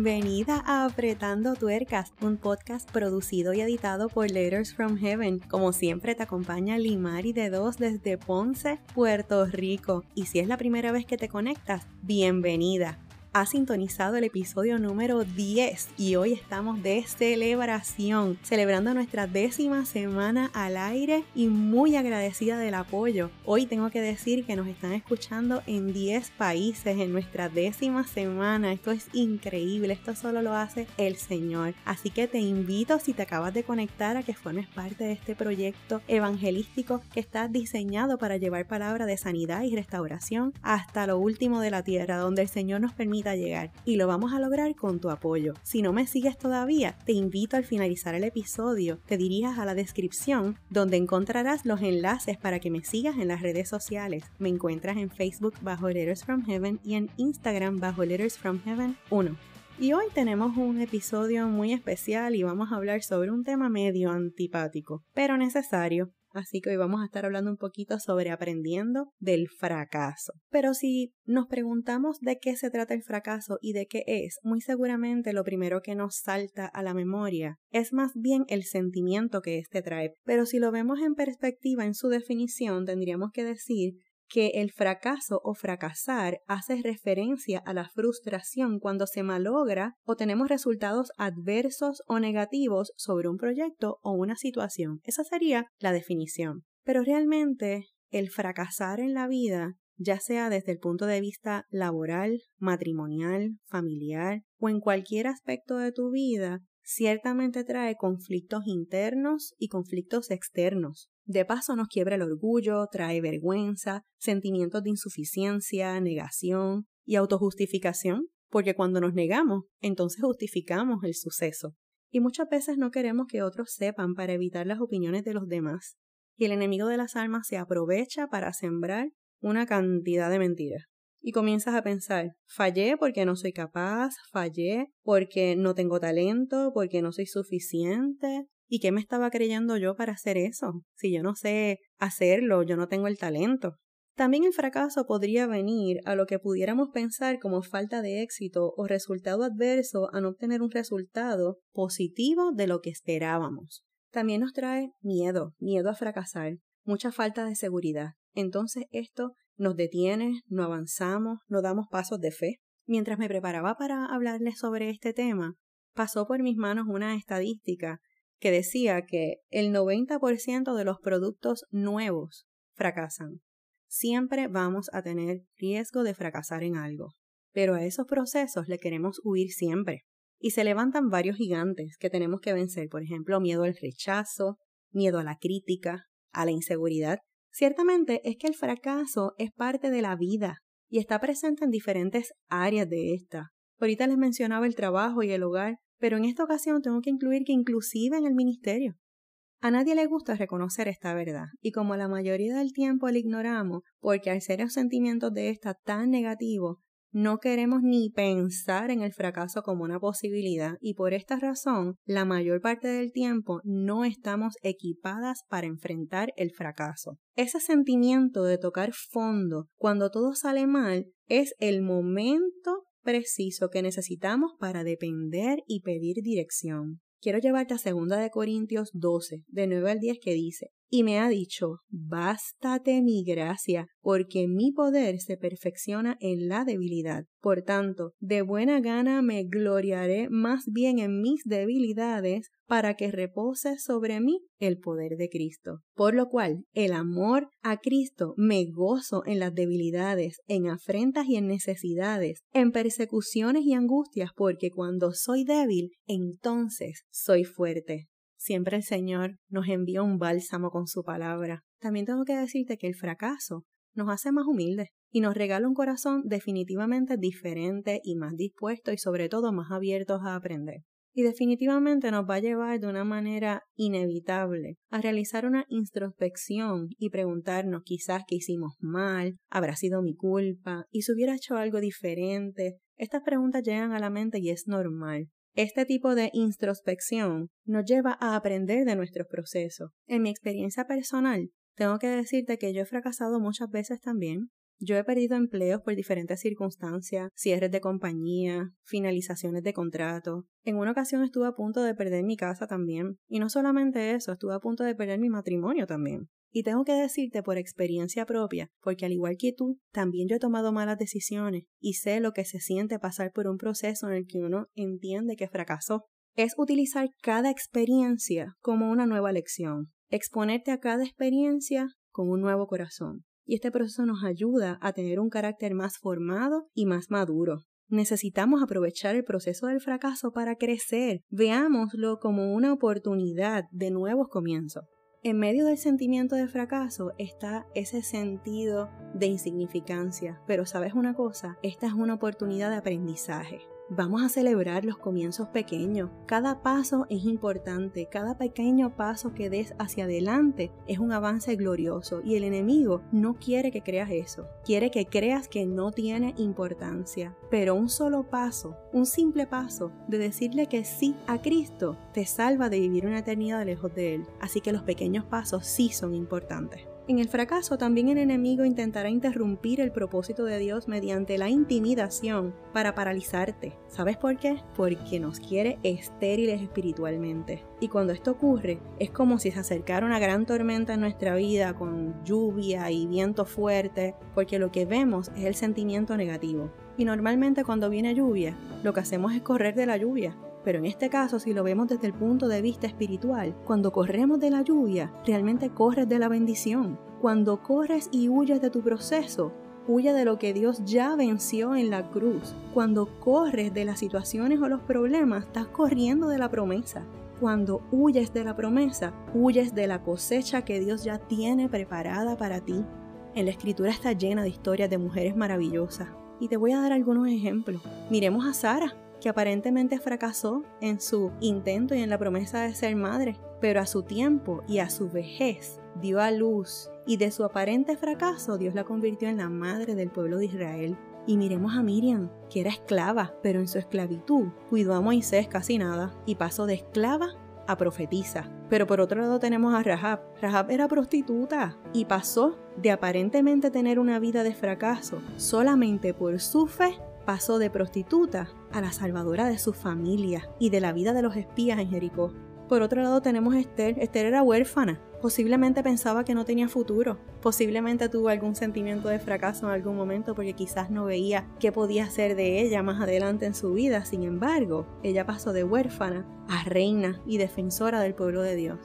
Bienvenida a Apretando Tuercas, un podcast producido y editado por Letters from Heaven. Como siempre te acompaña Limari de Dos desde Ponce, Puerto Rico. Y si es la primera vez que te conectas, bienvenida ha sintonizado el episodio número 10 y hoy estamos de celebración, celebrando nuestra décima semana al aire y muy agradecida del apoyo. Hoy tengo que decir que nos están escuchando en 10 países en nuestra décima semana. Esto es increíble, esto solo lo hace el Señor. Así que te invito si te acabas de conectar a que formes parte de este proyecto evangelístico que está diseñado para llevar palabra de sanidad y restauración hasta lo último de la tierra, donde el Señor nos permite llegar y lo vamos a lograr con tu apoyo. Si no me sigues todavía, te invito al finalizar el episodio, te dirijas a la descripción donde encontrarás los enlaces para que me sigas en las redes sociales. Me encuentras en Facebook bajo Letters from Heaven y en Instagram bajo Letters from Heaven 1. Y hoy tenemos un episodio muy especial y vamos a hablar sobre un tema medio antipático, pero necesario, Así que hoy vamos a estar hablando un poquito sobre aprendiendo del fracaso. Pero si nos preguntamos de qué se trata el fracaso y de qué es, muy seguramente lo primero que nos salta a la memoria es más bien el sentimiento que éste trae. Pero si lo vemos en perspectiva en su definición, tendríamos que decir que el fracaso o fracasar hace referencia a la frustración cuando se malogra o tenemos resultados adversos o negativos sobre un proyecto o una situación. Esa sería la definición. Pero realmente el fracasar en la vida, ya sea desde el punto de vista laboral, matrimonial, familiar o en cualquier aspecto de tu vida, ciertamente trae conflictos internos y conflictos externos. De paso nos quiebra el orgullo, trae vergüenza, sentimientos de insuficiencia, negación y autojustificación, porque cuando nos negamos, entonces justificamos el suceso. Y muchas veces no queremos que otros sepan para evitar las opiniones de los demás. Y el enemigo de las almas se aprovecha para sembrar una cantidad de mentiras. Y comienzas a pensar, fallé porque no soy capaz, fallé porque no tengo talento, porque no soy suficiente, ¿Y qué me estaba creyendo yo para hacer eso? Si yo no sé hacerlo, yo no tengo el talento. También el fracaso podría venir a lo que pudiéramos pensar como falta de éxito o resultado adverso a no obtener un resultado positivo de lo que esperábamos. También nos trae miedo, miedo a fracasar, mucha falta de seguridad. Entonces esto nos detiene, no avanzamos, no damos pasos de fe. Mientras me preparaba para hablarles sobre este tema, pasó por mis manos una estadística que decía que el 90% de los productos nuevos fracasan. Siempre vamos a tener riesgo de fracasar en algo, pero a esos procesos le queremos huir siempre. Y se levantan varios gigantes que tenemos que vencer, por ejemplo, miedo al rechazo, miedo a la crítica, a la inseguridad. Ciertamente es que el fracaso es parte de la vida y está presente en diferentes áreas de esta. Ahorita les mencionaba el trabajo y el hogar, pero en esta ocasión tengo que incluir que inclusive en el ministerio. A nadie le gusta reconocer esta verdad, y como la mayoría del tiempo la ignoramos, porque al ser los sentimientos de esta tan negativos, no queremos ni pensar en el fracaso como una posibilidad y por esta razón la mayor parte del tiempo no estamos equipadas para enfrentar el fracaso. Ese sentimiento de tocar fondo cuando todo sale mal es el momento preciso que necesitamos para depender y pedir dirección. Quiero llevarte a 2 de Corintios 12, de 9 al 10 que dice, y me ha dicho, bástate mi gracia, porque mi poder se perfecciona en la debilidad. Por tanto, de buena gana me gloriaré más bien en mis debilidades, para que repose sobre mí el poder de Cristo. Por lo cual, el amor a Cristo me gozo en las debilidades, en afrentas y en necesidades, en persecuciones y angustias, porque cuando soy débil, entonces soy fuerte. Siempre el Señor nos envía un bálsamo con su palabra. También tengo que decirte que el fracaso nos hace más humildes y nos regala un corazón definitivamente diferente y más dispuesto y sobre todo más abiertos a aprender. Y definitivamente nos va a llevar de una manera inevitable a realizar una introspección y preguntarnos quizás qué hicimos mal, habrá sido mi culpa y si hubiera hecho algo diferente. Estas preguntas llegan a la mente y es normal. Este tipo de introspección nos lleva a aprender de nuestros procesos. En mi experiencia personal, tengo que decirte que yo he fracasado muchas veces también. Yo he perdido empleos por diferentes circunstancias, cierres de compañía, finalizaciones de contrato. En una ocasión estuve a punto de perder mi casa también. Y no solamente eso, estuve a punto de perder mi matrimonio también. Y tengo que decirte por experiencia propia, porque al igual que tú, también yo he tomado malas decisiones y sé lo que se siente pasar por un proceso en el que uno entiende que fracasó. Es utilizar cada experiencia como una nueva lección, exponerte a cada experiencia con un nuevo corazón. Y este proceso nos ayuda a tener un carácter más formado y más maduro. Necesitamos aprovechar el proceso del fracaso para crecer. Veámoslo como una oportunidad de nuevos comienzos. En medio del sentimiento de fracaso está ese sentido de insignificancia, pero sabes una cosa, esta es una oportunidad de aprendizaje. Vamos a celebrar los comienzos pequeños. Cada paso es importante, cada pequeño paso que des hacia adelante es un avance glorioso y el enemigo no quiere que creas eso, quiere que creas que no tiene importancia. Pero un solo paso, un simple paso de decirle que sí a Cristo te salva de vivir una eternidad lejos de Él. Así que los pequeños pasos sí son importantes. En el fracaso también el enemigo intentará interrumpir el propósito de Dios mediante la intimidación para paralizarte. ¿Sabes por qué? Porque nos quiere estériles espiritualmente. Y cuando esto ocurre, es como si se acercara una gran tormenta en nuestra vida con lluvia y viento fuerte, porque lo que vemos es el sentimiento negativo. Y normalmente cuando viene lluvia, lo que hacemos es correr de la lluvia, pero en este caso, si lo vemos desde el punto de vista espiritual, cuando corremos de la lluvia, realmente corres de la bendición. Cuando corres y huyes de tu proceso, huye de lo que Dios ya venció en la cruz. Cuando corres de las situaciones o los problemas, estás corriendo de la promesa. Cuando huyes de la promesa, huyes de la cosecha que Dios ya tiene preparada para ti. En la escritura está llena de historias de mujeres maravillosas. Y te voy a dar algunos ejemplos. Miremos a Sara que aparentemente fracasó en su intento y en la promesa de ser madre, pero a su tiempo y a su vejez dio a luz y de su aparente fracaso Dios la convirtió en la madre del pueblo de Israel. Y miremos a Miriam, que era esclava, pero en su esclavitud cuidó a Moisés casi nada y pasó de esclava a profetiza. Pero por otro lado tenemos a Rahab. Rahab era prostituta y pasó de aparentemente tener una vida de fracaso solamente por su fe pasó de prostituta a la salvadora de su familia y de la vida de los espías en Jericó. Por otro lado tenemos a Esther. Esther era huérfana. Posiblemente pensaba que no tenía futuro. Posiblemente tuvo algún sentimiento de fracaso en algún momento porque quizás no veía qué podía hacer de ella más adelante en su vida. Sin embargo, ella pasó de huérfana a reina y defensora del pueblo de Dios.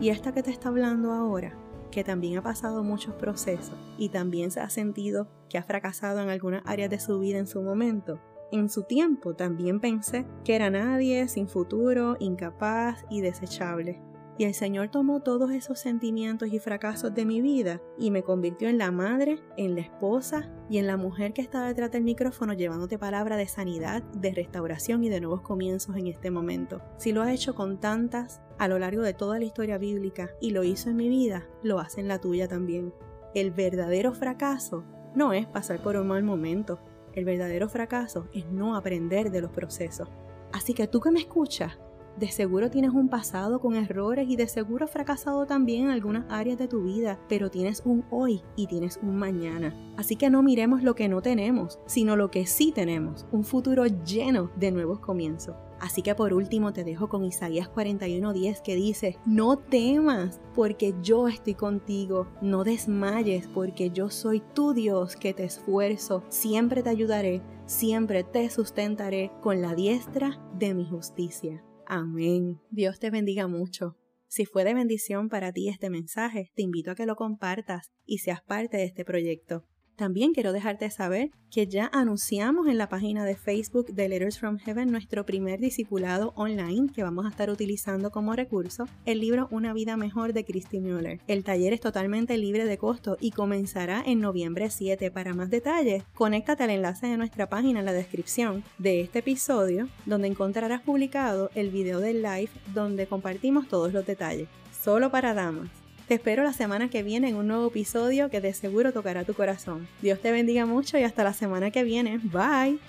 Y esta que te está hablando ahora que también ha pasado muchos procesos y también se ha sentido que ha fracasado en algunas áreas de su vida en su momento, en su tiempo también pensé que era nadie, sin futuro, incapaz y desechable. Y el Señor tomó todos esos sentimientos y fracasos de mi vida y me convirtió en la madre, en la esposa y en la mujer que está detrás del micrófono llevándote palabra de sanidad, de restauración y de nuevos comienzos en este momento. Si lo ha hecho con tantas a lo largo de toda la historia bíblica y lo hizo en mi vida, lo hace en la tuya también. El verdadero fracaso no es pasar por un mal momento. El verdadero fracaso es no aprender de los procesos. Así que tú que me escuchas, de seguro tienes un pasado con errores y de seguro has fracasado también en algunas áreas de tu vida, pero tienes un hoy y tienes un mañana. Así que no miremos lo que no tenemos, sino lo que sí tenemos, un futuro lleno de nuevos comienzos. Así que por último te dejo con Isaías 41:10 que dice, no temas porque yo estoy contigo, no desmayes porque yo soy tu Dios que te esfuerzo, siempre te ayudaré, siempre te sustentaré con la diestra de mi justicia. Amén. Dios te bendiga mucho. Si fue de bendición para ti este mensaje, te invito a que lo compartas y seas parte de este proyecto. También quiero dejarte saber que ya anunciamos en la página de Facebook de Letters from Heaven nuestro primer discipulado online que vamos a estar utilizando como recurso, el libro Una vida mejor de Christy Mueller. El taller es totalmente libre de costo y comenzará en noviembre 7. Para más detalles, conéctate al enlace de nuestra página en la descripción de este episodio, donde encontrarás publicado el video del live donde compartimos todos los detalles. Solo para damas. Te espero la semana que viene en un nuevo episodio que de seguro tocará tu corazón. Dios te bendiga mucho y hasta la semana que viene. Bye.